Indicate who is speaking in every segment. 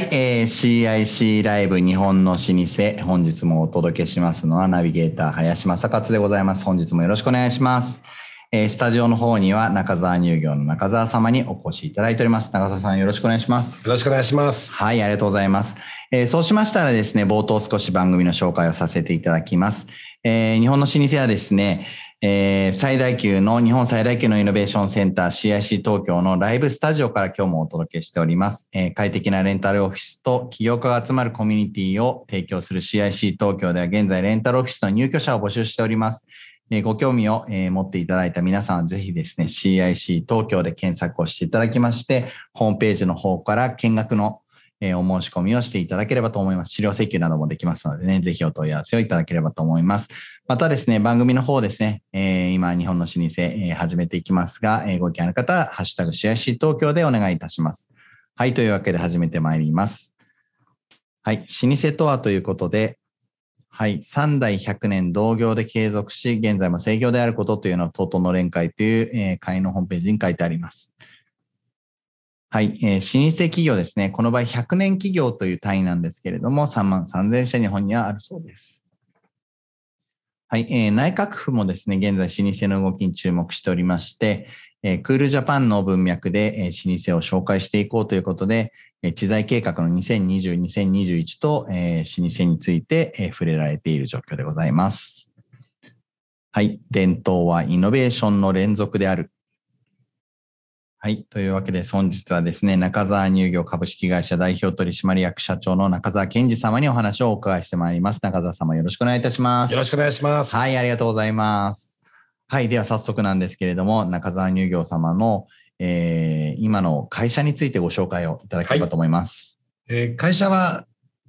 Speaker 1: はい、えー、CIC ライブ日本の老舗、本日もお届けしますのはナビゲーター林正勝でございます。本日もよろしくお願いします。えー、スタジオの方には中澤乳業の中澤様にお越しいただいております。中澤さんよろしくお願いします。
Speaker 2: よろしくお願いします。
Speaker 1: はい、ありがとうございます。えー、そうしましたらですね、冒頭少し番組の紹介をさせていただきます。えー、日本の老舗はですね、えー、最大級の、日本最大級のイノベーションセンター CIC 東京のライブスタジオから今日もお届けしております。えー、快適なレンタルオフィスと起業家が集まるコミュニティを提供する CIC 東京では現在レンタルオフィスの入居者を募集しております。え、ご興味を、え、持っていただいた皆さんはぜひですね、CIC 東京で検索をしていただきまして、ホームページの方から見学のえお申し込みをしていただければと思います。資料請求などもできますのでね、ぜひお問い合わせをいただければと思います。またですね、番組の方ですね、えー、今、日本の老舗、えー、始めていきますが、えー、ご意見ある方は、ハッシュタグ CIC 東京でお願いいたします。はい、というわけで始めてまいります。はい、老舗とはということで、はい、3代100年同業で継続し、現在も制業であることというのを、TOTO の連会という、えー、会のホームページに書いてあります。はい、えー、老舗企業ですね。この場合100年企業という単位なんですけれども、3万3000社日本にはあるそうです。はい、えー、内閣府もですね、現在老舗の動きに注目しておりまして、えー、クールジャパンの文脈で、えー、老舗を紹介していこうということで、えー、知財計画の2020、2021と、えー、老舗について、えー、触れられている状況でございます。はい、伝統はイノベーションの連続である。はい。というわけで、本日はですね、中澤乳業株式会社代表取締役社長の中澤健二様にお話をお伺いしてまいります。中澤様よろしくお願いいたします。
Speaker 2: よろしくお願いします。
Speaker 1: はい、ありがとうございます。はい。では早速なんですけれども、中澤乳業様の、えー、今の会社についてご紹介をいただければと思います。
Speaker 2: はい、えー、会社は、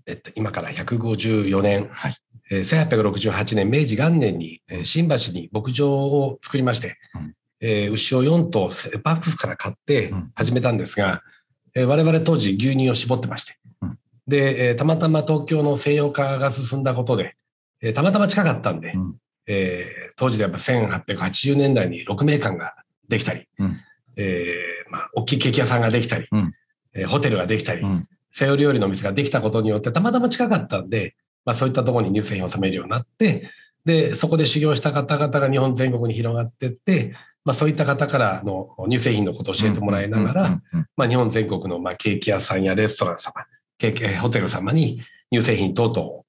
Speaker 2: えっと、今から154年、はいえー、1868年明治元年に、えー、新橋に牧場を作りまして、うんえー、牛を4頭幕府から買って始めたんですが、うん、えー、我々当時牛乳を絞ってまして、うん、で、えー、たまたま東京の西洋化が進んだことで、えー、たまたま近かったんで、うん、えー、当時でやっぱ1880年代に6名館ができたり、うん、えー、まあ、大きいケーキ屋さんができたり、うん、えー、ホテルができたり、西洋料理の店ができたことによってたまたま近かったんで、まあ、そういったところに乳製品を収めるようになって、で、そこで修行した方々が日本全国に広がっていって、まあ、そういった方からの乳製品のことを教えてもらいながら、まあ、日本全国のまあケーキ屋さんやレストラン様、ケーキホテル様に乳製品等々を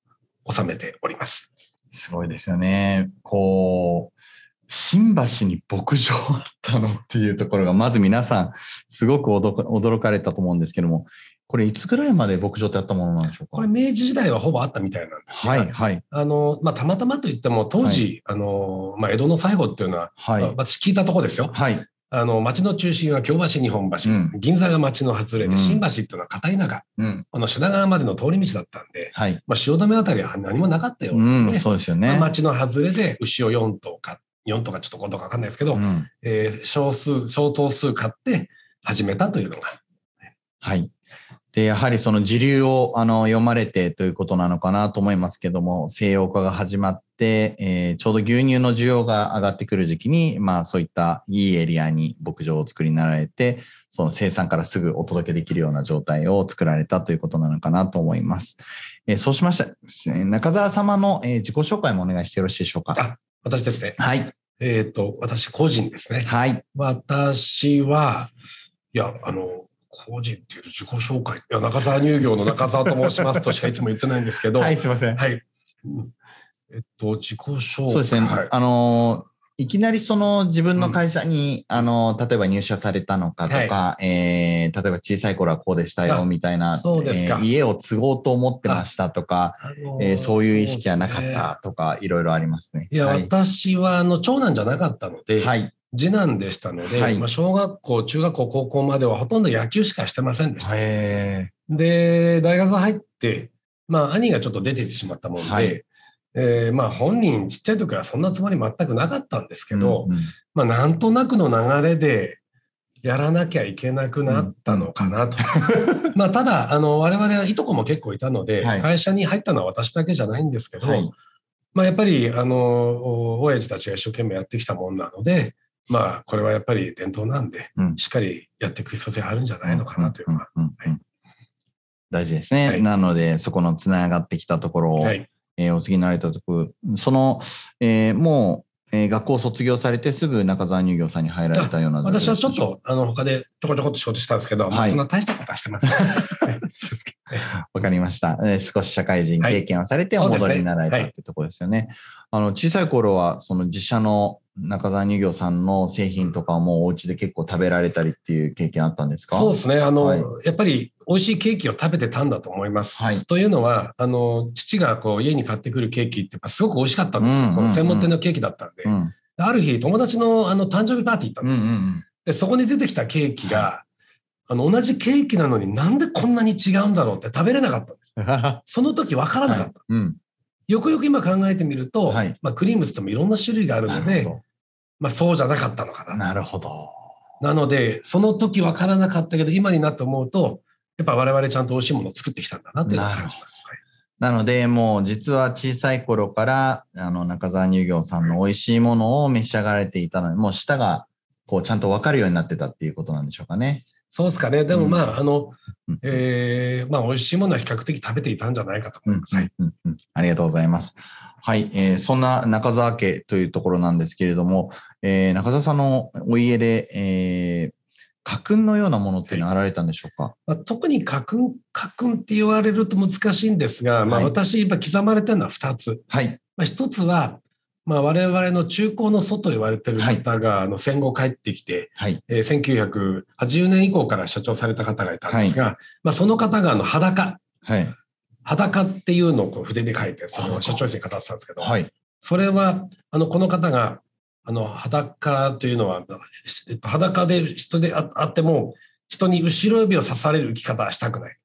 Speaker 2: 収めております。
Speaker 1: すごいですよね。こう、新橋に牧場あったのっていうところが、まず皆さん、すごく驚かれたと思うんですけども、これいつぐらいまで牧場ってあったものなんでしょうか？
Speaker 2: これ明治時代はほぼあったみたいなんです
Speaker 1: はい、はい。
Speaker 2: あの、まあ、たまたまといっても、当時、はい、あの、まあ、江戸の最後っていうのは、はい、私聞いたところですよ。
Speaker 1: はい。
Speaker 2: あの、町の中心は京橋、日本橋、うん、銀座が町の外れで、新橋っていうのは片田舎、うん、あの、品川までの通り道だったんで、
Speaker 1: はい。
Speaker 2: まあ、汐留あたりは何もなかったよ、
Speaker 1: ね、うん、そうですよね。
Speaker 2: まあ、町の外れで牛を4頭買4とかちょっと5とかわかんないですけど、うん、えー、少数、相当数買って始めたというのが。
Speaker 1: はい。で、やはりその時流をあの読まれてということなのかなと思いますけども、西洋化が始まって、えー、ちょうど牛乳の需要が上がってくる時期に、まあそういったいいエリアに牧場を作りになられて、その生産からすぐお届けできるような状態を作られたということなのかなと思います。えー、そうしましたらですね、中澤様の、えー、自己紹介もお願いしてよろしいでしょうか？
Speaker 2: あ、私ですね。
Speaker 1: はい。
Speaker 2: えっ、ー、と、私個人ですね。
Speaker 1: はい。
Speaker 2: 私は、いや、あの、個人っていう自己紹介。いや、中澤乳業の中澤と申しますとしかいつも言ってないんですけど。
Speaker 1: はい、すいません。
Speaker 2: はい。えっと、自己紹介。
Speaker 1: そうですね。はい、あの、いきなりその自分の会社に、うん、あの、例えば入社されたのかとか、はい、えー、例えば小さい頃はこうでしたよみたいな、
Speaker 2: そうですか、
Speaker 1: えー、家を継ごうと思ってましたとか、あのー、えー、そういう意識はなかったとか、いろいろありますね。
Speaker 2: いや、はい、私はあの長男じゃなかったので、
Speaker 1: はい、
Speaker 2: 次男でしたので、はい、まあ、小学校、中学校、高校まではほとんど野球しかしてませんでした。で、大学入って、まあ、兄がちょっと出ていってしまったもんで、はい、えー、まあ、本人ちっちゃい時はそんなつもり全くなかったんですけど、うんうん、まあ、なんとなくの流れでやらなきゃいけなくなったのかなと。まあ、ただ、あの、我々はいとこも結構いたので、はい、会社に入ったのは私だけじゃないんですけど、はい、まあ、やっぱり、あの、親父たちが一生懸命やってきたもんなので、まあ、これはやっぱり伝統なんで、うん、しっかりやっていく必要性あるんじゃないのかなというのは。
Speaker 1: 大事ですね。
Speaker 2: はい
Speaker 1: なので、そこのつながってきたところを、
Speaker 2: はい。
Speaker 1: えーお次になられたところ、その、えーもう、えー学校を卒業されてすぐ中澤乳業さんに入られたような
Speaker 2: 私はちょっと、あの、他でちょこちょこっと仕事したんですけど、まあ
Speaker 1: はい
Speaker 2: そんな大したことはしてません。
Speaker 1: わかりました。えー少し社会人経験をされてお戻りになられた
Speaker 2: はい
Speaker 1: っていうところですよね。あの、小さい頃は、その自社の中澤乳業さんの製品とかもお家で結構食べられたりっていう経験あったんですか？
Speaker 2: そうですね。あの、
Speaker 1: はい
Speaker 2: やっぱり美味しいケーキを食べてたんだと思います。
Speaker 1: はい
Speaker 2: というのは、あの、父がこう家に買ってくるケーキってすごく美味しかったんですよ。
Speaker 1: うんうんうん
Speaker 2: 専門店のケーキだったんで。
Speaker 1: うん。
Speaker 2: ある日、友達のあの誕生日パーティー行ったん
Speaker 1: うんう
Speaker 2: ですよ。
Speaker 1: ん
Speaker 2: で、そこに出てきたケーキが、あの、同じケーキなのになんでこんなに違うんだろうって食べれなかったんです。
Speaker 1: うん。は
Speaker 2: その時分からなかった。
Speaker 1: いうん。
Speaker 2: よくよく今考えてみると、
Speaker 1: はい
Speaker 2: まあ、クリームって言ってもいろんな種類があるので、まあ、そうじゃなかったのかな。
Speaker 1: なるほど。
Speaker 2: なので、その時分からなかったけど、今になって思うと、やっぱ我々ちゃんと美味しいものを作ってきたんだなっていうのを感じます。はい
Speaker 1: なので、もう実は小さい頃から、あの、中澤乳業さんの美味しいものを召し上がられていたので、もう舌が、こう、ちゃんとわかるようになってたっていうことなんでしょうかね。
Speaker 2: そうですかね。でもまあ、あの
Speaker 1: うん、
Speaker 2: えーまあ、美味しいものは比較的食べていたんじゃないかと
Speaker 1: うん
Speaker 2: 思います。はい。
Speaker 1: うんうんありがとうございます。はい、えーそんな中澤家というところなんですけれども、えー中澤さんのお家で、えー家訓のようなものっていうのはあられたんでしょうか、
Speaker 2: まあ、特に家訓、家訓って言われると難しいんですが、まあ、
Speaker 1: はい
Speaker 2: 私、今刻まれてるのは2つ。
Speaker 1: はい。
Speaker 2: まあ、1つは、まあ、我々の中高の祖と言われてる方が、あの戦後帰ってきて、
Speaker 1: はい。
Speaker 2: えー1980年以降から社長された方がいたんですが、まあ、その方があの裸、
Speaker 1: はい。
Speaker 2: 裸っていうのをこう筆で書いて、それを
Speaker 1: 裸
Speaker 2: 社長室に語ってたんですけど、
Speaker 1: はい。
Speaker 2: それは、あの、この方が、あの、裸というのは、えっと、裸で人でああっても、人に後ろ指を刺される生き方はしたくない。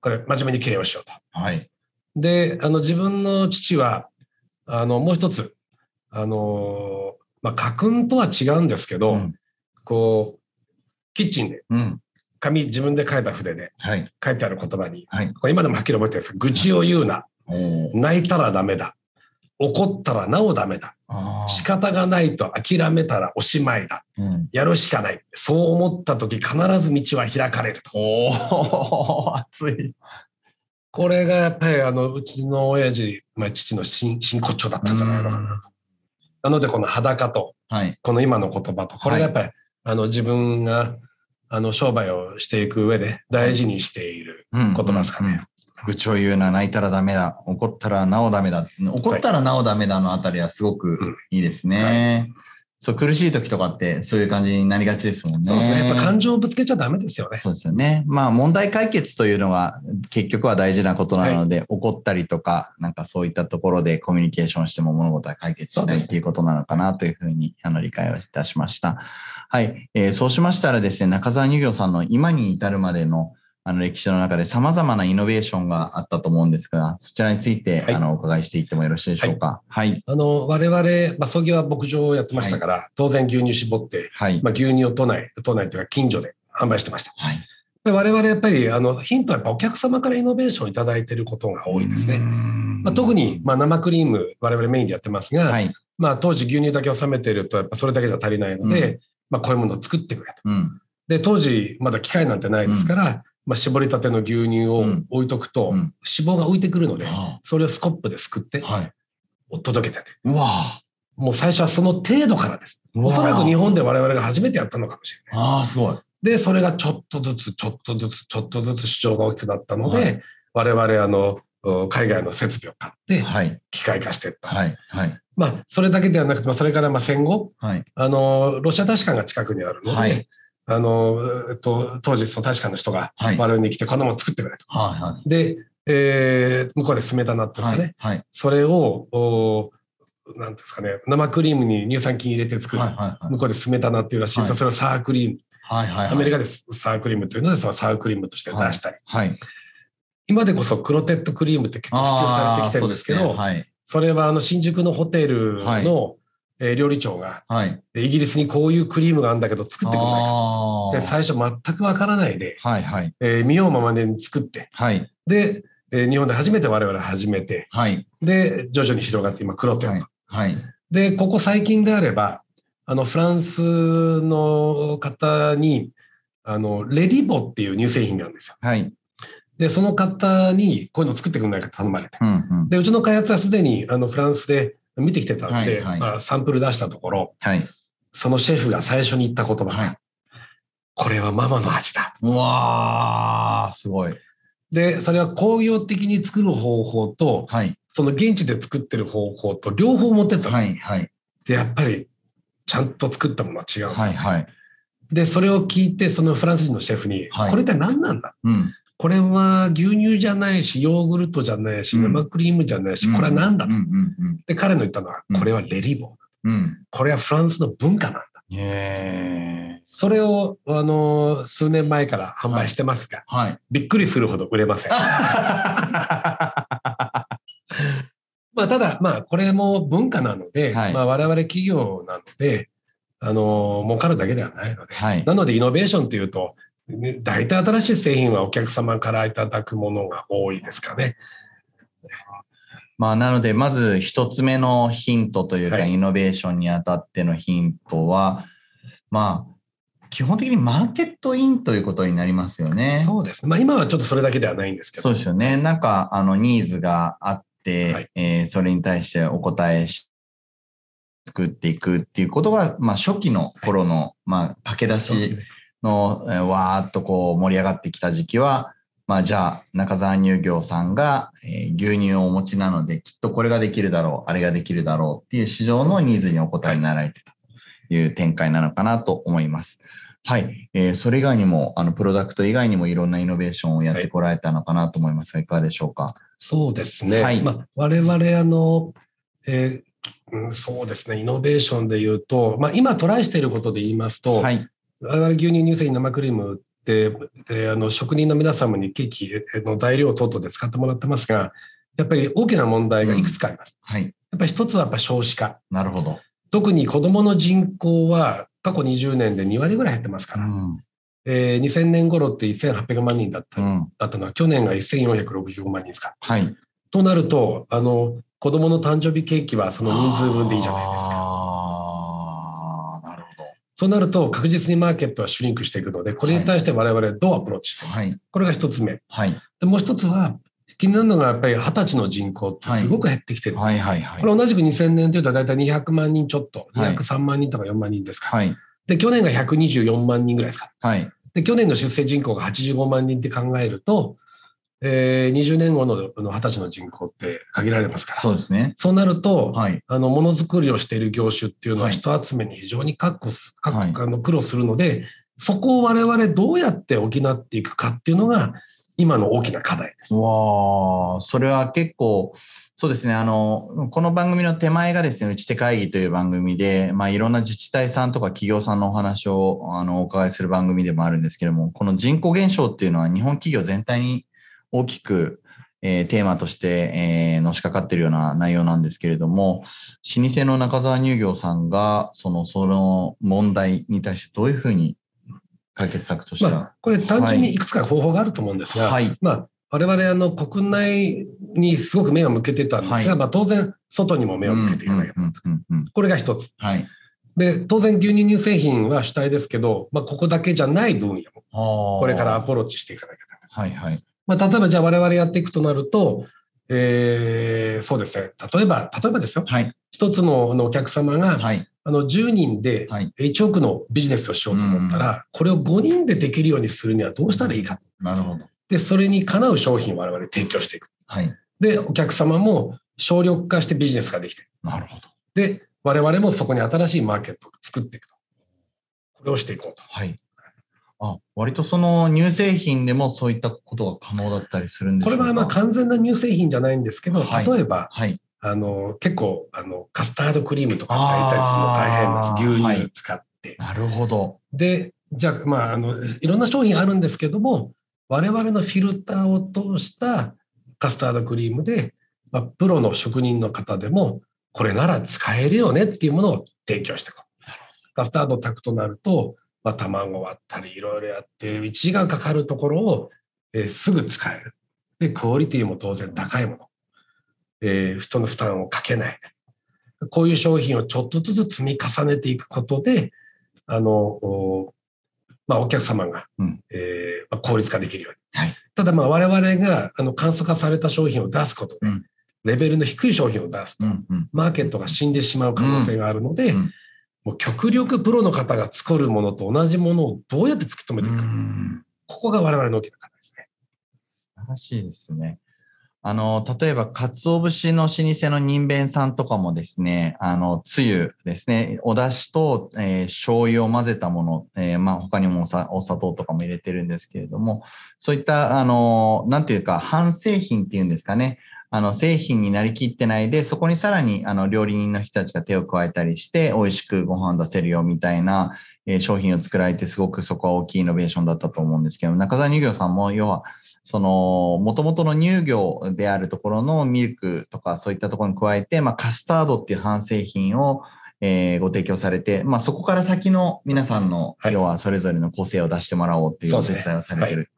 Speaker 2: これ、真面目に経営をしようと。
Speaker 1: はい。
Speaker 2: で、あの、自分の父は、あの、もう一つ、あの、まあ、家訓とは違うんですけど、
Speaker 1: うん
Speaker 2: こう、キッチンで、
Speaker 1: うん。
Speaker 2: 紙、自分で書いた筆で
Speaker 1: はい。
Speaker 2: 書いてある言葉に、
Speaker 1: はい。
Speaker 2: これ今でもはっきり覚えてるんです愚痴を言うな。泣いたらダメだ。怒ったらなおダメだ。仕方がないと諦めたらおしまいだ。
Speaker 1: うん、
Speaker 2: やるしかない。そう思った時必ず道は開かれると。
Speaker 1: おお 熱い。
Speaker 2: これがやっぱりあのうちの親父、まあ、父の真真骨頂だったんじゃないのかなと。なのでこの裸と
Speaker 1: はい。
Speaker 2: この今の言葉とこれがやっぱり、あの自分があの商売をしていく上で大事にしている
Speaker 1: うん
Speaker 2: 言葉ですかね。
Speaker 1: うんうん愚痴を言うな、泣いたらダメだ、怒ったらなおダメだ。怒ったらなおダメだのあたりはすごくいいですね。そう、苦しい時とかってそういう感じになりがちですもんね。
Speaker 2: そうですね。やっぱ感情をぶつけちゃダメですよね。
Speaker 1: そうですよね。まあ問題解決というのが結局は大事なことなので、怒ったりとか、なんかそういったところでコミュニケーションしても物事は解決しないっていうことなのかなというふうにあの理解をいたしました。はい。えーそうしましたらですね、中澤乳業さんの今に至るまでのあの歴史の中で様々なイノベーションがあったと思うんですが、そちらについて、
Speaker 2: はい
Speaker 1: あのお伺いしていってもよろしいでしょうか？はい。
Speaker 2: あの我々、まあ、創業は牧場をやってましたから、当然牛乳絞って、
Speaker 1: はい。
Speaker 2: まあ、牛乳を都内、都内というか近所で販売してました。
Speaker 1: はい。
Speaker 2: で我々やっぱりあのヒントはやっぱお客様からイノベーションをいただいていることが多いですね。まあ、特に、まあ、生クリーム我々メインでやってますが、
Speaker 1: はい。
Speaker 2: まあ、当時牛乳だけを収めているとやっぱそれだけじゃ足りないので、まあ、こういうものを作ってくれと。
Speaker 1: うん。
Speaker 2: で当時まだ機械なんてないですから、まあ、絞りたての牛乳を置いとくと、
Speaker 1: うん
Speaker 2: 脂肪が浮いてくるので、
Speaker 1: あ
Speaker 2: それをスコップですくって
Speaker 1: はい。
Speaker 2: 届けてて、
Speaker 1: うわ
Speaker 2: もう最初はその程度からです。おそらく日本で我々が初めてやったのかもしれない。
Speaker 1: ああ、すごい。
Speaker 2: で、それがちょっとずつ、ちょっとずつ、ちょっとずつ市場が大きくなったので、
Speaker 1: はい
Speaker 2: 我々、あの、海外の設備を買って、
Speaker 1: はい。
Speaker 2: 機械化していった。
Speaker 1: はい。はい。
Speaker 2: まあ、それだけではなくて、まあ、それからまあ戦後、
Speaker 1: はい。
Speaker 2: あの、ロシア大使館が近くにあるので、
Speaker 1: はい
Speaker 2: あの、えっと、当時、その大使館の人が
Speaker 1: はい。
Speaker 2: 我々に来て、こんなもの作ってくれと。
Speaker 1: はい。はい。
Speaker 2: で、えー向こうで進めたなっていうんですかね。
Speaker 1: はい。
Speaker 2: それを、おなんですかね、生クリームに乳酸菌入れて作る。
Speaker 1: はい。はい。
Speaker 2: 向こうで進めたなっていうらしいんですよ
Speaker 1: はい
Speaker 2: それをサークリーム。
Speaker 1: はい。はい。
Speaker 2: アメリカでサークリームというので、そのサークリームとして出したり。
Speaker 1: はい。
Speaker 2: 今でこそクロテッドクリームって結構普及されてきてるんですけど、
Speaker 1: そうねはい。
Speaker 2: それはあの新宿のホテル
Speaker 1: はい
Speaker 2: のえー料理長が、
Speaker 1: はい。
Speaker 2: イギリスにこういうクリームがあるんだけど作ってくれないかで最初全くわからないで、
Speaker 1: はい。はい。
Speaker 2: えー見ようままに作って、
Speaker 1: はい。
Speaker 2: で、えー日本で初めて我々始めて、
Speaker 1: はい。
Speaker 2: で、徐々に広がって今、クロテッド。
Speaker 1: はい。はい。
Speaker 2: で、ここ最近であれば、あの、フランスの方に、あの、レリボっていう乳製品があるんですよ。
Speaker 1: はい。
Speaker 2: で、その方にこういうの作ってくれないか頼まれて。
Speaker 1: うんうん。
Speaker 2: で、うちの開発はすでにあのフランスで見てきてたので、
Speaker 1: はいはい
Speaker 2: まあ、サンプル出したところ、
Speaker 1: はい。
Speaker 2: そのシェフが最初に言った言葉が、
Speaker 1: はい
Speaker 2: これはママの味だ。
Speaker 1: うわー、すごい。
Speaker 2: で、それは工業的に作る方法と、
Speaker 1: はい。
Speaker 2: その現地で作ってる方法と両方持ってったの。
Speaker 1: はい。はい。
Speaker 2: で、やっぱりちゃんと作ったものは違うんですよ、
Speaker 1: はい。はい。
Speaker 2: で、それを聞いて、そのフランス人のシェフに、
Speaker 1: はい
Speaker 2: これって何なんだ？
Speaker 1: うん。
Speaker 2: これは牛乳じゃないし、ヨーグルトじゃないし、
Speaker 1: うん
Speaker 2: 生クリームじゃないし、これは何だと。で、彼の言ったのは
Speaker 1: う、ん
Speaker 2: これはレリボー。
Speaker 1: うん。うん。
Speaker 2: これはフランスの文化なんだ。
Speaker 1: へ
Speaker 2: それを、あの、数年前から販売してますが、
Speaker 1: ー。はい。
Speaker 2: びっくりするほど売れません。まあ、ただ、まあ、これも文化なので、
Speaker 1: はい
Speaker 2: まあ、我々企業なので、あの、儲かるだけではないので、
Speaker 1: はい。
Speaker 2: なので、イノベーションというと、ね大体新しい製品はお客様からいただくものが多いですかね。
Speaker 1: まあ、なので、まず一つ目のヒントというか、
Speaker 2: はい
Speaker 1: イノベーションにあたってのヒントは、まあ、基本的にマーケットインということになりますよね。
Speaker 2: そうですね。まあ、今はちょっとそれだけではないんですけど。
Speaker 1: そうですよね。なんか、あの、ニーズがあって、
Speaker 2: はい
Speaker 1: えーそれに対してお答えし、作っていくっていうことが、まあ、初期の頃の、まあ、駆け出し
Speaker 2: ね
Speaker 1: の、えーわーっとこう盛り上がってきた時期は、まあ、じゃあ、中澤乳業さんが、えー牛乳をお持ちなので、きっとこれができるだろう、あれができるだろうっていう市場のニーズにお答えになられてたという展開なのかなと思います。はい。えーそれ以外にも、あの、プロダクト以外にもいろんなイノベーションをやってこられたのかなと思いますが、いかがでしょうか？
Speaker 2: そうですね。
Speaker 1: はい
Speaker 2: まあ、我々、あの、えーうんそうですね、イノベーションで言うと、まあ、今トライしていることで言いますと、
Speaker 1: はい。
Speaker 2: 我々牛乳、乳製品、生クリームってであの職人の皆様にケーキの材料等々で使ってもらってますが、やっぱり大きな問題がいくつかあります。
Speaker 1: はい。
Speaker 2: やっぱり一つはやっぱ少子化。
Speaker 1: なるほど。
Speaker 2: 特に子どもの人口は過去20年で2割ぐらい減ってますから、
Speaker 1: うん。
Speaker 2: えー2000年頃って1800万人だった,、
Speaker 1: うん。
Speaker 2: だったのは、去年が1465万人ですか。
Speaker 1: はい。
Speaker 2: となると、あの子どもの誕生日ケーキはその人数分でいいじゃないですか。そうなると確実にマーケットはシュリンクしていくので、これに対して我々どうアプローチしてい
Speaker 1: ど。
Speaker 2: くか、
Speaker 1: はい。
Speaker 2: これが一つ目。
Speaker 1: はい。
Speaker 2: でもう一つは、気になるのがやっぱり二十歳の人口ってすごく減ってきてる。
Speaker 1: はい。はい。はい
Speaker 2: こ。れ同じく2000年というと大体200万人ちょっと、
Speaker 1: はい
Speaker 2: 203万人とか4万人ですか。
Speaker 1: はい。
Speaker 2: で、去年が124万人ぐらいですか。
Speaker 1: はい。
Speaker 2: で、去年の出生人口が85万人って考えると、えー、20年後の二十歳の人口って限られますから。
Speaker 1: そうですね。
Speaker 2: そうなると、
Speaker 1: はい。
Speaker 2: あの、ものづくりをしている業種っていうのは
Speaker 1: はい
Speaker 2: 人集めに非常に確保す、確
Speaker 1: はい
Speaker 2: あの苦労するので、そこを我々どうやって補っていくかっていうのが、今の大きな課題です。
Speaker 1: わあ、それは結構、そうですね。あの、この番組の手前がですね、打ち手会議という番組で、まあ、いろんな自治体さんとか企業さんのお話を、あの、お伺いする番組でもあるんですけども、この人口減少っていうのは日本企業全体に大きく、えーテーマとして、えーのしかかっているような内容なんですけれども、老舗の中澤乳業さんが、その、その問題に対してどういうふうに解決策としては、
Speaker 2: まあ、これ単純にいくつか方法があると思うんですが、
Speaker 1: はい
Speaker 2: まあ、我々あの国内にすごく目を向けてたんですが、
Speaker 1: はい
Speaker 2: まあ、当然外にも目を向けていかなきゃ、
Speaker 1: うんうん
Speaker 2: これが一つ。
Speaker 1: はい。
Speaker 2: で、当然牛乳乳製品は主体ですけど、まあ、ここだけじゃない分野も
Speaker 1: こ
Speaker 2: これからアプローチしていかなきゃならない。
Speaker 1: はいはい。
Speaker 2: まあ、例えばじゃあ我々やっていくとなると、えーそうですね。例えば、例えばですよ。
Speaker 1: はい。
Speaker 2: 一つのあのお客様が、
Speaker 1: はい。
Speaker 2: あの10人で
Speaker 1: はい。
Speaker 2: 1億のビジネスをしようと思ったら、これを5人でできるようにするにはどうしたらいいか。
Speaker 1: なるほど。
Speaker 2: で、それにかなう商品を我々提供していく。
Speaker 1: はい。
Speaker 2: で、お客様も省力化してビジネスができて、
Speaker 1: なるほど。
Speaker 2: で、我々もそこに新しいマーケットを作っていくと。これをしていこうと。
Speaker 1: はい。あ、割とその乳製品でもそういったことが可能だったりするんで
Speaker 2: これはまあ完全な乳製品じゃないんですけど、
Speaker 1: はい
Speaker 2: 例えば、
Speaker 1: はい。
Speaker 2: あの、結構、あの、カスタードクリームとか炊いたりするの大変なんです。牛乳使って。
Speaker 1: なるほど。
Speaker 2: で、じゃあ、まあ、あの、いろんな商品あるんですけども、我々のフィルターを通したカスタードクリームで、まあ、プロの職人の方でも、これなら使えるよねっていうものを提供していこう。カスタード炊くとなると、まあ、卵割ったりいろいろやって、1時間かかるところを、えーすぐ使える。で、クオリティも当然高いもの。えー人の負担をかけない。こういう商品をちょっとずつ積み重ねていくことで、あの、おまあ、お客様が、
Speaker 1: うん
Speaker 2: えーまあ、効率化できるように。
Speaker 1: はい
Speaker 2: ただまあ我々があの簡素化された商品を出すことで、
Speaker 1: うん
Speaker 2: レベルの低い商品を出すと、
Speaker 1: うんうん
Speaker 2: マーケットが死んでしまう可能性があるので、
Speaker 1: うん
Speaker 2: もう極力プロの方が作るものと同じものをどうやって突き止めていくか、
Speaker 1: うん
Speaker 2: ここが我々の大きな課題ですね。
Speaker 1: 素晴らしいですね。あの、例えば、鰹節の老舗の人弁さんとかもですね、あの、つゆですね、お出汁と、えー醤油を混ぜたもの、えーまあ、他にもお砂糖とかも入れてるんですけれども、そういった、あの、なんていうか、半製品っていうんですかね、あの、製品になりきってないで、そこにさらに、あの、料理人の人たちが手を加えたりして、美味しくご飯出せるよみたいな、えー商品を作られて、すごくそこは大きいイノベーションだったと思うんですけど、中澤乳業さんも、要は、その、元々の乳業であるところのミルクとかそういったところに加えて、まあ、カスタードっていう半製品を、えーご提供されて、まあ、そこから先の皆さんの、
Speaker 2: はい
Speaker 1: 要はそれぞれの個性を出してもらおうっていうお手伝いをされてる。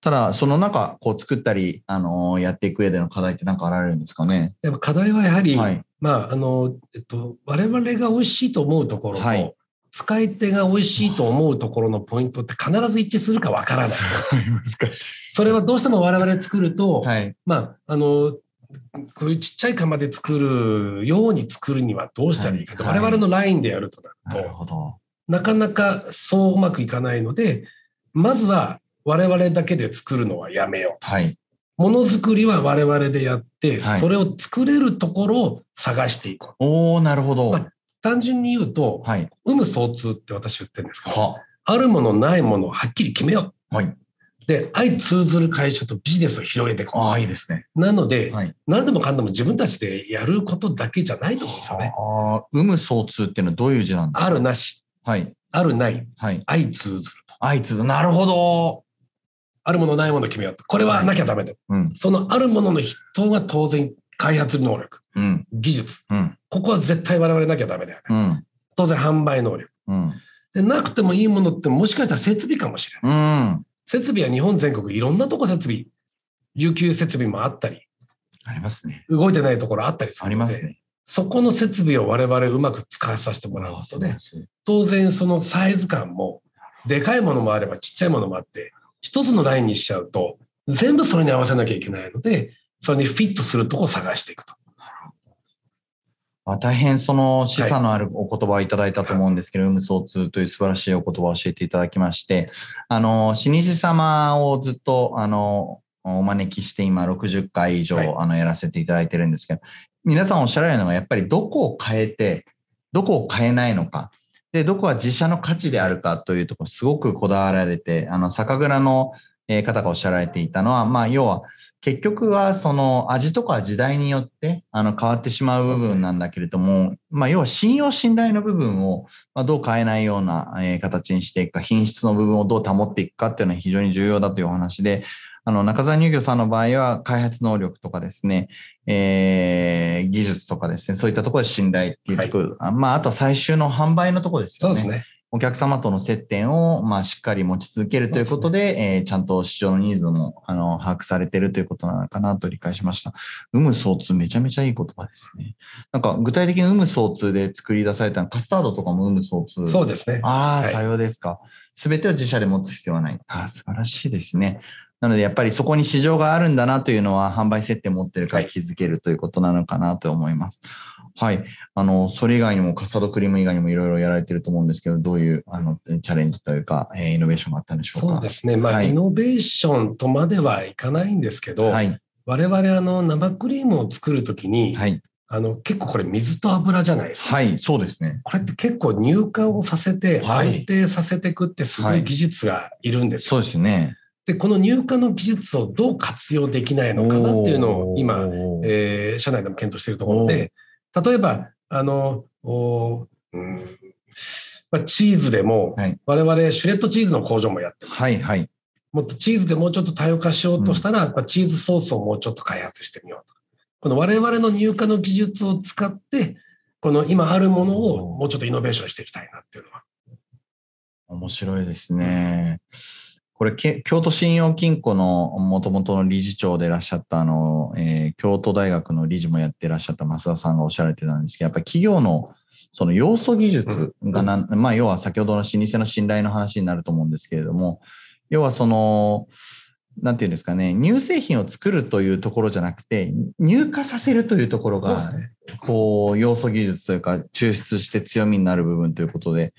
Speaker 1: ただ、その中、こう作ったり、あのーやっていく上での課題って何かあられるんですかね？
Speaker 2: でも課題はやはり、
Speaker 1: はい。
Speaker 2: まあ、あの、えっと、我々が美味しいと思うところと、
Speaker 1: はい
Speaker 2: 使い手が美味しいと思うところのポイントって必ず一致するかわからない。
Speaker 1: 難しい。
Speaker 2: それはどうしても我々作ると、
Speaker 1: はい。
Speaker 2: まあ、あの、こういうちっちゃい釜で作るように作るにはどうしたらいいかと、
Speaker 1: はい
Speaker 2: 我々のラインでやるとな
Speaker 1: なる
Speaker 2: ると、
Speaker 1: ほど。
Speaker 2: なかなかそううまくいかないので、まずは我々だけで作るのはやめよう。
Speaker 1: はい。
Speaker 2: ものづくりは我々でやって、
Speaker 1: はい
Speaker 2: それを作れるところを探していこう。
Speaker 1: おー、なるほど。
Speaker 2: まあ単純に言うと、
Speaker 1: はい。
Speaker 2: 有無相通って私言ってるんですけど、
Speaker 1: は。
Speaker 2: あるものないものをはっきり決めよ
Speaker 1: はい。
Speaker 2: う。で、相通ずる会社とビジネスを広げていこ
Speaker 1: ああ、いいですね。
Speaker 2: う。なので、
Speaker 1: はい。
Speaker 2: 何でもかんでも自分たちでやることだけじゃないと思うんですよね。
Speaker 1: ああ、有無相通っていうのはどういう字なんですか
Speaker 2: あるなし、
Speaker 1: はい。
Speaker 2: あるない、
Speaker 1: はい。
Speaker 2: 相通ずると。
Speaker 1: あいつ、なるほど。
Speaker 2: あるものないものを決めようと。これはなきゃダメだ。
Speaker 1: うん。
Speaker 2: そのあるものの筆頭が当然開発能力、
Speaker 1: うん。
Speaker 2: 技術。
Speaker 1: うん。
Speaker 2: ここは絶対我々なきゃダメだよね。
Speaker 1: うん。
Speaker 2: 当然販売能力。
Speaker 1: うん。
Speaker 2: でなくてもいいものってもしかしたら設備かもしれない。
Speaker 1: うん。
Speaker 2: 設備は日本全国いろんなとこ設備、琉球設備もあったり、
Speaker 1: ありますね。
Speaker 2: 動いてないところあったりす
Speaker 1: あ
Speaker 2: るので、
Speaker 1: りますね。
Speaker 2: そこの設備を我々うまく使わさせてもらうことで、当然そのサイズ感も、でかいものもあればちっちゃいものもあって、一つのラインにしちゃうと、全部それに合わせなきゃいけないので、それにフィットするとこを探していくと。
Speaker 1: あ大変その示唆のあるお言葉をいただいたと思うんですけど、有無相通という素晴らしいお言葉を教えていただきまして、あの、老舗様をずっと、あの、お招きして今60回以上、
Speaker 2: はい
Speaker 1: あの、やらせていただいてるんですけど、皆さんおっしゃられるのがやっぱりどこを変えて、どこを変えないのか、で、どこは自社の価値であるかというところ、すごくこだわられて、あの、酒蔵の方がおっしゃられていたのは、まあ、要は、結局はその味とか時代によってあの変わってしまう部分なんだけれども、まあ、要は信用信頼の部分をまどう変えないような形にしていくか、品質の部分をどう保っていくかっていうのは非常に重要だというお話で、あの、中澤乳業さんの場合は開発能力とかですね、えー技術とかですね、そういったところで信頼っていうところ、あまあ、あとは最終の販売のところですよね。
Speaker 2: そうですね。
Speaker 1: お客様との接点を、まあ、しっかり持ち続けるということで、えーちゃんと市場のニーズも、あの、把握されているということなのかなと理解しました。有無相通、めちゃめちゃいい言葉ですね。なんか、具体的に有無相通で作り出されたのカスタードとかも有無相通。
Speaker 2: そうですね。
Speaker 1: ああ、
Speaker 2: はい
Speaker 1: さようですか。すべてを自社で持つ必要はない。ああ、素晴らしいですね。なので、やっぱりそこに市場があるんだなというのは、販売設定持ってるから
Speaker 2: はい
Speaker 1: 気づけるということなのかなと思います。はい。あの、それ以外にも、カスタードクリーム以外にもいろいろやられてると思うんですけど、どういう、あの、チャレンジというか、えーイノベーションがあったんでしょうか？
Speaker 2: そうですね。まあ、
Speaker 1: はい
Speaker 2: イノベーションとまではいかないんですけど、
Speaker 1: はい。
Speaker 2: 我々あの生クリームを作るときに、
Speaker 1: はい。
Speaker 2: あの結構これ水と油じゃないですか。
Speaker 1: はい。そうですね。
Speaker 2: これって結構乳化をさせて
Speaker 1: はい
Speaker 2: 安定させていくってすごい技術がいるんですよ。
Speaker 1: そうですね。
Speaker 2: で、この乳化の技術をどう活用できないのかなっていうのを今、えー社内でも検討しているところで、例えば、あの、おうんまあ、チーズでも、
Speaker 1: はい
Speaker 2: 我々シュレッドチーズの工場もやってます。
Speaker 1: はい。はい。
Speaker 2: もっとチーズでもうちょっと多様化しようとしたら、やっぱチーズソースをもうちょっと開発してみようと。この我々の乳化の技術を使って、この今あるものをもうちょっとイノベーションしていきたいなっていうのは。
Speaker 1: 面白いですね。これ、け京都信用金庫の元々の理事長でいらっしゃった、あの、えー京都大学の理事もやっていらっしゃった増田さんがおっしゃられてたんですけど、やっぱり企業のその要素技術がなん、まあ、要は先ほどの老舗の信頼の話になると思うんですけれども、要はその、なんていうんですかね、乳製品を作るというところじゃなくて、乳化させるというところが、
Speaker 2: ね、
Speaker 1: こう、要素技術というか、抽出して強みになる部分ということで、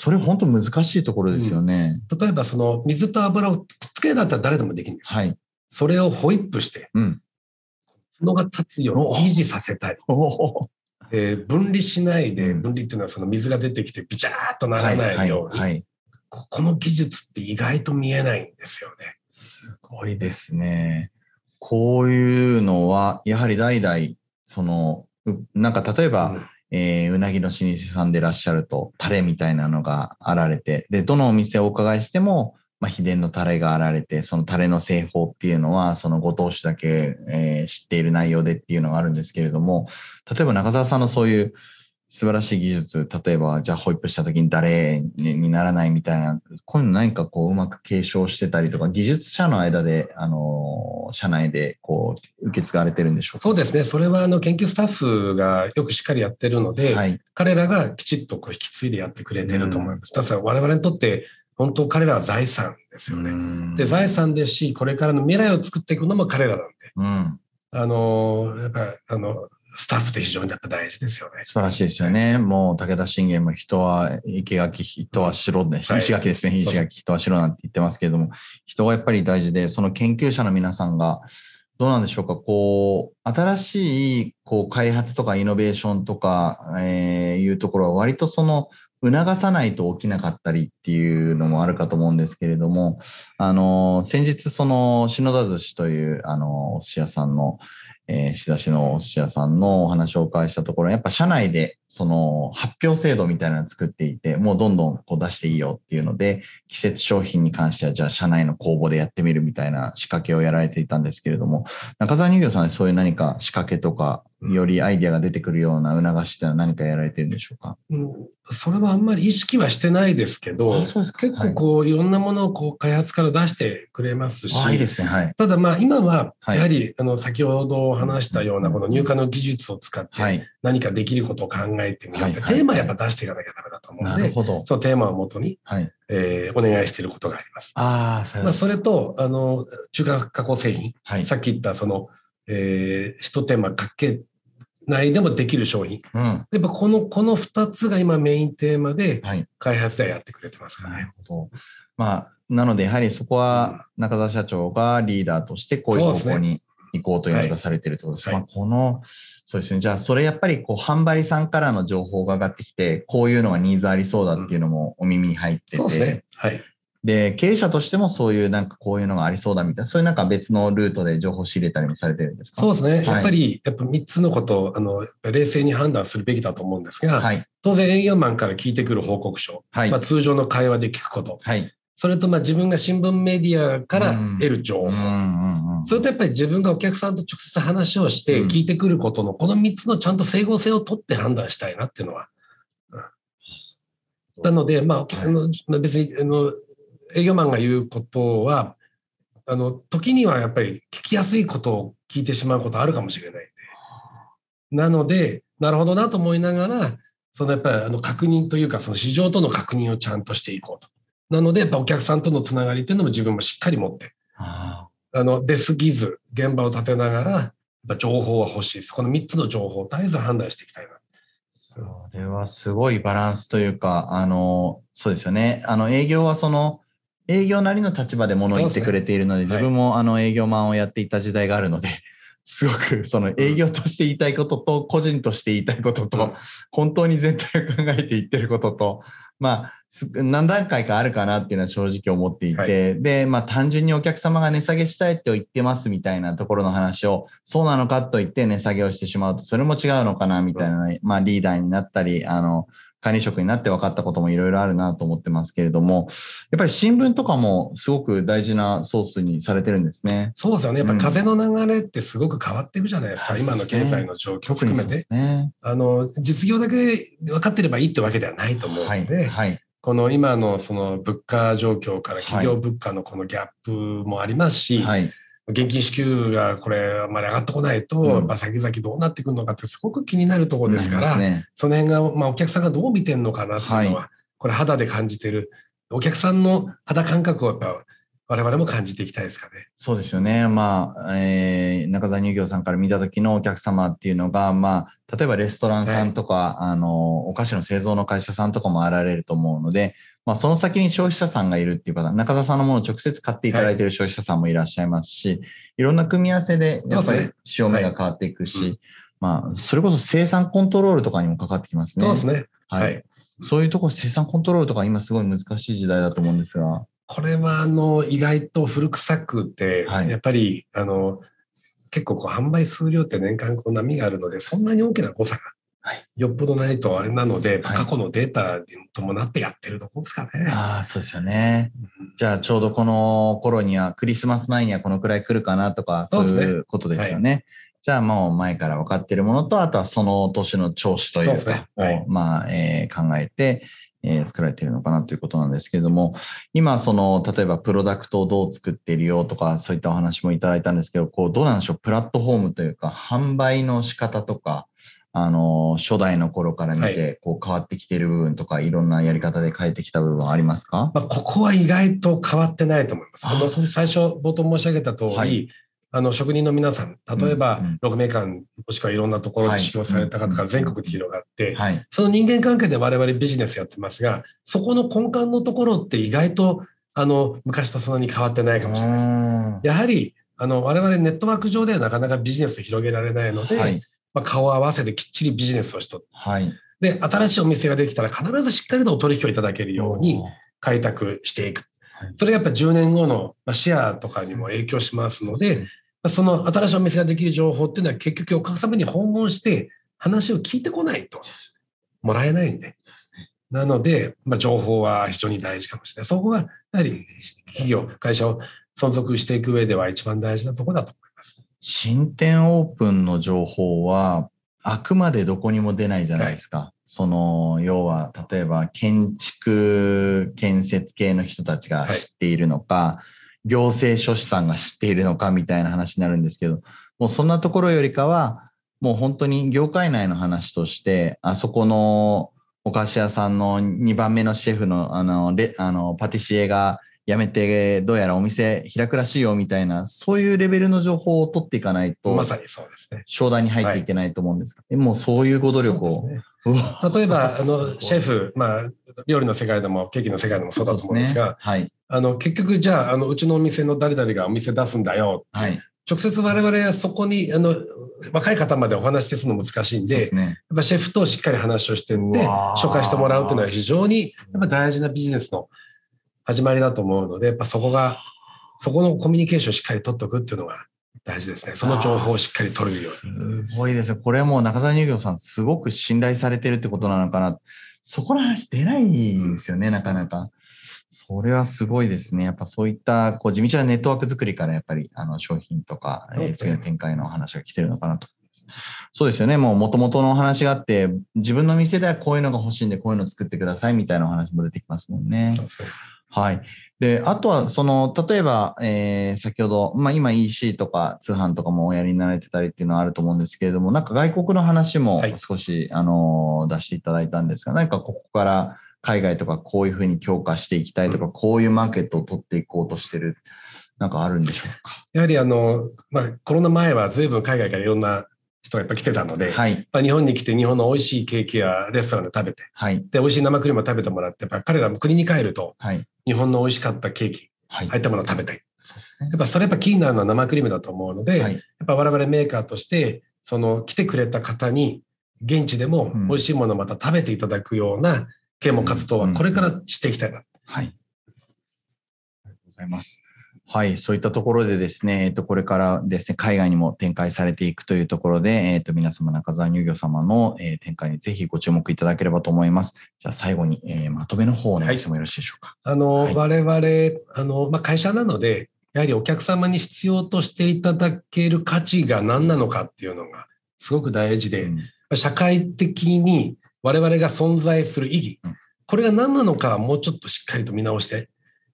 Speaker 1: それ本当難しいところですよね。
Speaker 2: うん、例えば、その水と油をくっつけだったら誰でもできるんです
Speaker 1: はい。
Speaker 2: それをホイップして、うん。角が立つように維持させたい。えー、分離しないで、分離っていうのはその水が出てきてビチャーっとならないように、はいはいはいここの技術って意外と見えないんですよね。
Speaker 1: すごいですね。こういうのは、やはり代々、その、なんか例えば、うん、えー、うなぎの老舗さんでいらっしゃると、タレみたいなのがあられて、で、どのお店をお伺いしても、まあ、秘伝のタレがあられて、そのタレの製法っていうのは、そのご当主だけ、えー、知っている内容でっていうのがあるんですけれども、例えば中澤さんのそういう、素晴らしい技術、例えば、じゃあホイップした時に誰にならないみたいな、こういうの何かこううまく継承してたりとか、技術者の間で、あの、社内でこう受け継がれてるんでしょうか？
Speaker 2: そうですね。それはあの研究スタッフがよくしっかりやってるので、はい、彼らがきちっとこう引き継いでやってくれてると思います。うん、ただ我々にとって本当彼らは財産ですよね。で、財産ですし、これからの未来を作っていくのも彼らなんで。うん、あの、やっぱり、あの、スタッフって非常に大事ですよね。
Speaker 1: 素晴らしいですよね。もう武田信玄も人は生垣、人は白で、石垣ですね、石垣、人は白なんて言ってますけれども、人がやっぱり大事で、その研究者の皆さんが、どうなんでしょうか、こう、新しいこう開発とかイノベーションとか、えー、いうところは割とその、促さないと起きなかったりっていうのもあるかと思うんですけれども、あの、先日その、篠田寿司という、あの、お寿司屋さんの、えー、仕出しのお寿司屋さんのお話をお伺いしたところ、やっぱ社内でその発表制度みたいなのを作っていて、もうどんどんこう出していいよっていうので、季節商品に関してはじゃあ社内の公募でやってみるみたいな仕掛けをやられていたんですけれども、中澤乳業さんでそういう何か仕掛けとかよりアイディアが出てくるような促しってのは何かやられてるんでしょうか、
Speaker 2: うん、それはあんまり意識はしてないですけど、結構こう、はい、いろんなものをこう開発から出してくれますし、
Speaker 1: いいですね。はい、
Speaker 2: ただまあ今はやはり、はい、あの先ほど話したようなこの入荷の技術を使って何かできることを考えてみよう。って、テーマやっぱ出していかなきゃダメだと思うので、そのテーマをもとに、はい。えー、お願いしていることがあります。あそまあ、それとあの中華加工製品、はい、さっき言ったそのえー、一手間かけ内でもできる商品。うん、やっぱこの、この2つが今メインテーマで、開発ではやってくれてますからね。なるほど。
Speaker 1: まあ、なので、やはりそこは中田社長がリーダーとして、こういう方向に行こうというのがされてるということです。はい、まあ、この、そうですね。じゃあ、それやっぱり、こう、販売さんからの情報が上がってきて、こういうのがニーズありそうだっていうのもお耳に入ってて、うん、そうですね。はい。で、経営者としてもそういうなんかこういうのがありそうだみたいな、そういうなんか別のルートで情報を仕入れたりもされてるんですか？
Speaker 2: そうですね。はい、やっぱり、やっぱ3つのことを、あの、冷静に判断するべきだと思うんですが、はい、当然営業マンから聞いてくる報告書、はい、まあ、通常の会話で聞くこと、はい、それとまあ自分が新聞メディアから得る情報、それとやっぱり自分がお客さんと直接話をして聞いてくることの、この3つのちゃんと整合性を取って判断したいなっていうのは、なので、まあ、あの別にあの営業マンが言うことは、あの、時にはやっぱり聞きやすいことを聞いてしまうことあるかもしれないなので、なるほどなと思いながら、そのやっぱりあの確認というか、その市場との確認をちゃんとしていこうと。なので、やっぱお客さんとのつながりというのも自分もしっかり持って、あの出過ぎず、現場を立てながら、情報は欲しいです。この3つの情報を絶えず判断していきたいな。
Speaker 1: それはすごいバランスというか、あの、そうですよね。あの、営業はその、営業なりの立場で物を言ってくれているので、自分もあの営業マンをやっていた時代があるので、すごくその営業として言いたいことと、個人として言いたいことと、本当に全体を考えて言ってることと、まあ、何段階かあるかなっていうのは正直思っていて、はい、で、まあ単純にお客様が値下げしたいって言ってますみたいなところの話を、そうなのかと言って値下げをしてしまうと、それも違うのかなみたいな、まあリーダーになったり、あの、管理職になって分かったこともいろいろあるなと思ってますけれども、やっぱり新聞とかもすごく大事なソースにされてるんですね。
Speaker 2: そうですよね。やっぱ風の流れってすごく変わっていくじゃないですか。うん、今の経済の状況含めて。ね、あの、実業だけ分かってればいいってわけではないと思うので、はいはい、この今のその物価状況から企業物価のこのギャップもありますし、はい現金支給がこれあまり上がってこないと、うん、まあ、先々どうなってくるのかってすごく気になるところですから、ね、その辺が、まあ、お客さんがどう見てるのかなっていうのは、はい、これ肌で感じてる。お客さんの肌感覚をやっぱ我々も感じていきたいですかね。
Speaker 1: そうですよね。まあ、えー、中澤乳業さんから見た時のお客様っていうのが、まあ、例えばレストランさんとか、はい、あの、お菓子の製造の会社さんとかもあられると思うので、まあ、その先に消費者さんがいるっていう方、中澤さんのものを直接買っていただいている消費者さんもいらっしゃいますし、はい、いろんな組み合わせで、やっぱり潮目が変わっていくし、はいうん、まあ、それこそ生産コントロールとかにもかかってきますね。
Speaker 2: そうですね。
Speaker 1: はい。そういうところ、生産コントロールとか今すごい難しい時代だと思うんですが。
Speaker 2: これはあの意外と古臭くて、はい、やっぱりあの結構こう販売数量って年間こう波があるのでそんなに大きな誤差がよっぽどないとあれなので、はい、過去のデータに伴ってやってるとこですかね。
Speaker 1: ああ、そうですよね。じゃあちょうどこの頃にはクリスマス前にはこのくらい来るかなとかそういうことですよね。ねじゃあもう前から分かっているものと、あとはその年の調子というか、を、ね、まあ、えー、考えて、えー、作られているのかなということなんですけれども、今、その、例えばプロダクトをどう作っているよとか、そういったお話もいただいたんですけど、こう、どうなんでしょう、プラットフォームというか、販売の仕方とか、あの、初代の頃から見て、こう変わってきている部分とか、はい、いろんなやり方で変えてきた部分はありますか、
Speaker 2: まあ、ここは意外と変わってないと思います。あの最初、冒頭申し上げた通り、はい、あの職人の皆さん、例えば、6名間、もしくはいろんなところで修行された方が全国で広がって、その人間関係で我々ビジネスやってますが、そこの根幹のところって意外とあの昔とそんなに変わってないかもしれない。やはりあの我々ネットワーク上ではなかなかビジネス広げられないので、はい、まあ、顔を合わせてきっちりビジネスをしと、はい、で新しいお店ができたら必ずしっかりとお取引をいただけるように開拓していく。それがやっぱ10年後のシェアとかにも影響しますので、その新しいお店ができる情報っていうのは結局お客様に訪問して話を聞いてこないともらえないんで。なので、まあ、情報は非常に大事かもしれない。そこがやはり企業、会社を存続していく上では一番大事なところだと思います。
Speaker 1: 新店オープンの情報はあくまでどこにも出ないじゃないですか。はい、その、要は、例えば建築建設系の人たちが知っているのか、はい行政書士さんが知っているのかみたいな話になるんですけど、もうそんなところよりかは、もう本当に業界内の話として、あそこのお菓子屋さんの2番目のシェフのあのレあのパティシエが辞めてどうやらお店開くらしいよみたいな、そういうレベルの情報を取っていかないと、
Speaker 2: まさにそうですね。
Speaker 1: 商談に入っていけないと思うんですが、はい、もうそういうご努力を。ね、
Speaker 2: 例えば、あの、シェフ、まあ、料理の世界でもケーキの世界でもそうだと思うんですが、すね、はい、あの、結局、じゃあ、あの、うちのお店の誰々がお店出すんだよ。はい。直接我々はそこに、あの、若い方までお話しするの難しいんで、でね、やっぱシェフとしっかり話をしてって、紹介してもらうというのは非常に、やっぱ大事なビジネスの始まりだと思うので、やっぱそこが、そこのコミュニケーションをしっかり取っておくっていうのが大事ですね。その情報をしっかり取れるよう
Speaker 1: に。すごいですね。これも中澤乳業さん、すごく信頼されてるってことなのかな。そこの話出ないんですよね、なかなか。それはすごいですね。やっぱそういったこう地道なネットワーク作りからやっぱりあの商品とか、えー、次の展開の話が来てるのかなと。そうですよね。もう元々のお話があって、自分の店ではこういうのが欲しいんで、こういうのを作ってくださいみたいなお話も出てきますもんね。はい。で、あとは、その、例えば、えー、先ほど、まあ今 EC とか通販とかもおやりになられてたりっていうのはあると思うんですけれども、なんか外国の話も少し、はい、あの、出していただいたんですが、何かここから海外とかこういうふうに強化していきたいとか、うん、こういうマーケットを取っていこうとしてる、なんかあるんでしょうか？
Speaker 2: やはりあの、まあコロナ前は随分海外からいろんな人がやっぱ来てたので、はい、まあ、日本に来て日本の美味しいケーキやレストランで食べて、はい、で美味しい生クリームを食べてもらって、やっぱ彼らも国に帰ると、はい、日本の美味しかったケーキ、はい、入ったものを食べたい。やっぱそれやっぱ気になるのは生クリームだと思うので、はい、やっぱ我々メーカーとして、その来てくれた方に現地でも美味しいものをまた食べていただくような啓蒙活動はこれからしていきたいな。はい。あり
Speaker 1: がとうございます。はい、そういったところでですね、えっと、これからですね、海外にも展開されていくというところで、えっと、皆様、中澤乳業様の、えー、展開にぜひご注目いただければと思います。じゃあ、最後に、えー、まとめの方をお願いしてもよろしいでしょうか。
Speaker 2: はい、あの、はい、我々、あの、まあ、会社なので、やはりお客様に必要としていただける価値が何なのかっていうのがすごく大事で、うん、社会的に我々が存在する意義、うん、これが何なのかもうちょっとしっかりと見直して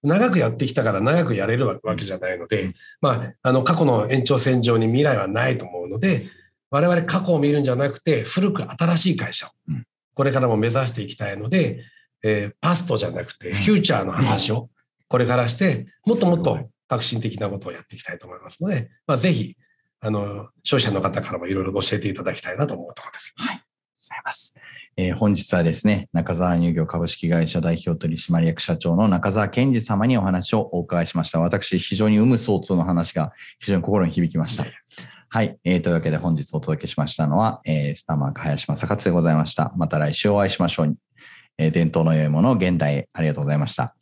Speaker 2: 長くやってきたから長くやれるわけじゃないので、まあ、あの過去の延長線上に未来はないと思うので、我々過去を見るんじゃなくて、古く新しい会社をこれからも目指していきたいので、えー、パストじゃなくてフューチャーの話をこれからして、もっともっと革新的なことをやっていきたいと思いますので、まあ、ぜひ、あの、消費者の方からもいろいろ教えていただきたいなと思うところです。
Speaker 1: はい。ございます。えー、本日はですね、中澤乳業株式会社代表取締役社長の中澤健二様にお話をお伺いしました。私、非常に有無相通の話が非常に心に響きました。はい。えー、というわけで本日お届けしましたのは、えー、スターマーク林正勝でございました。また来週お会いしましょう。えー、伝統の良いものを現代へありがとうございました。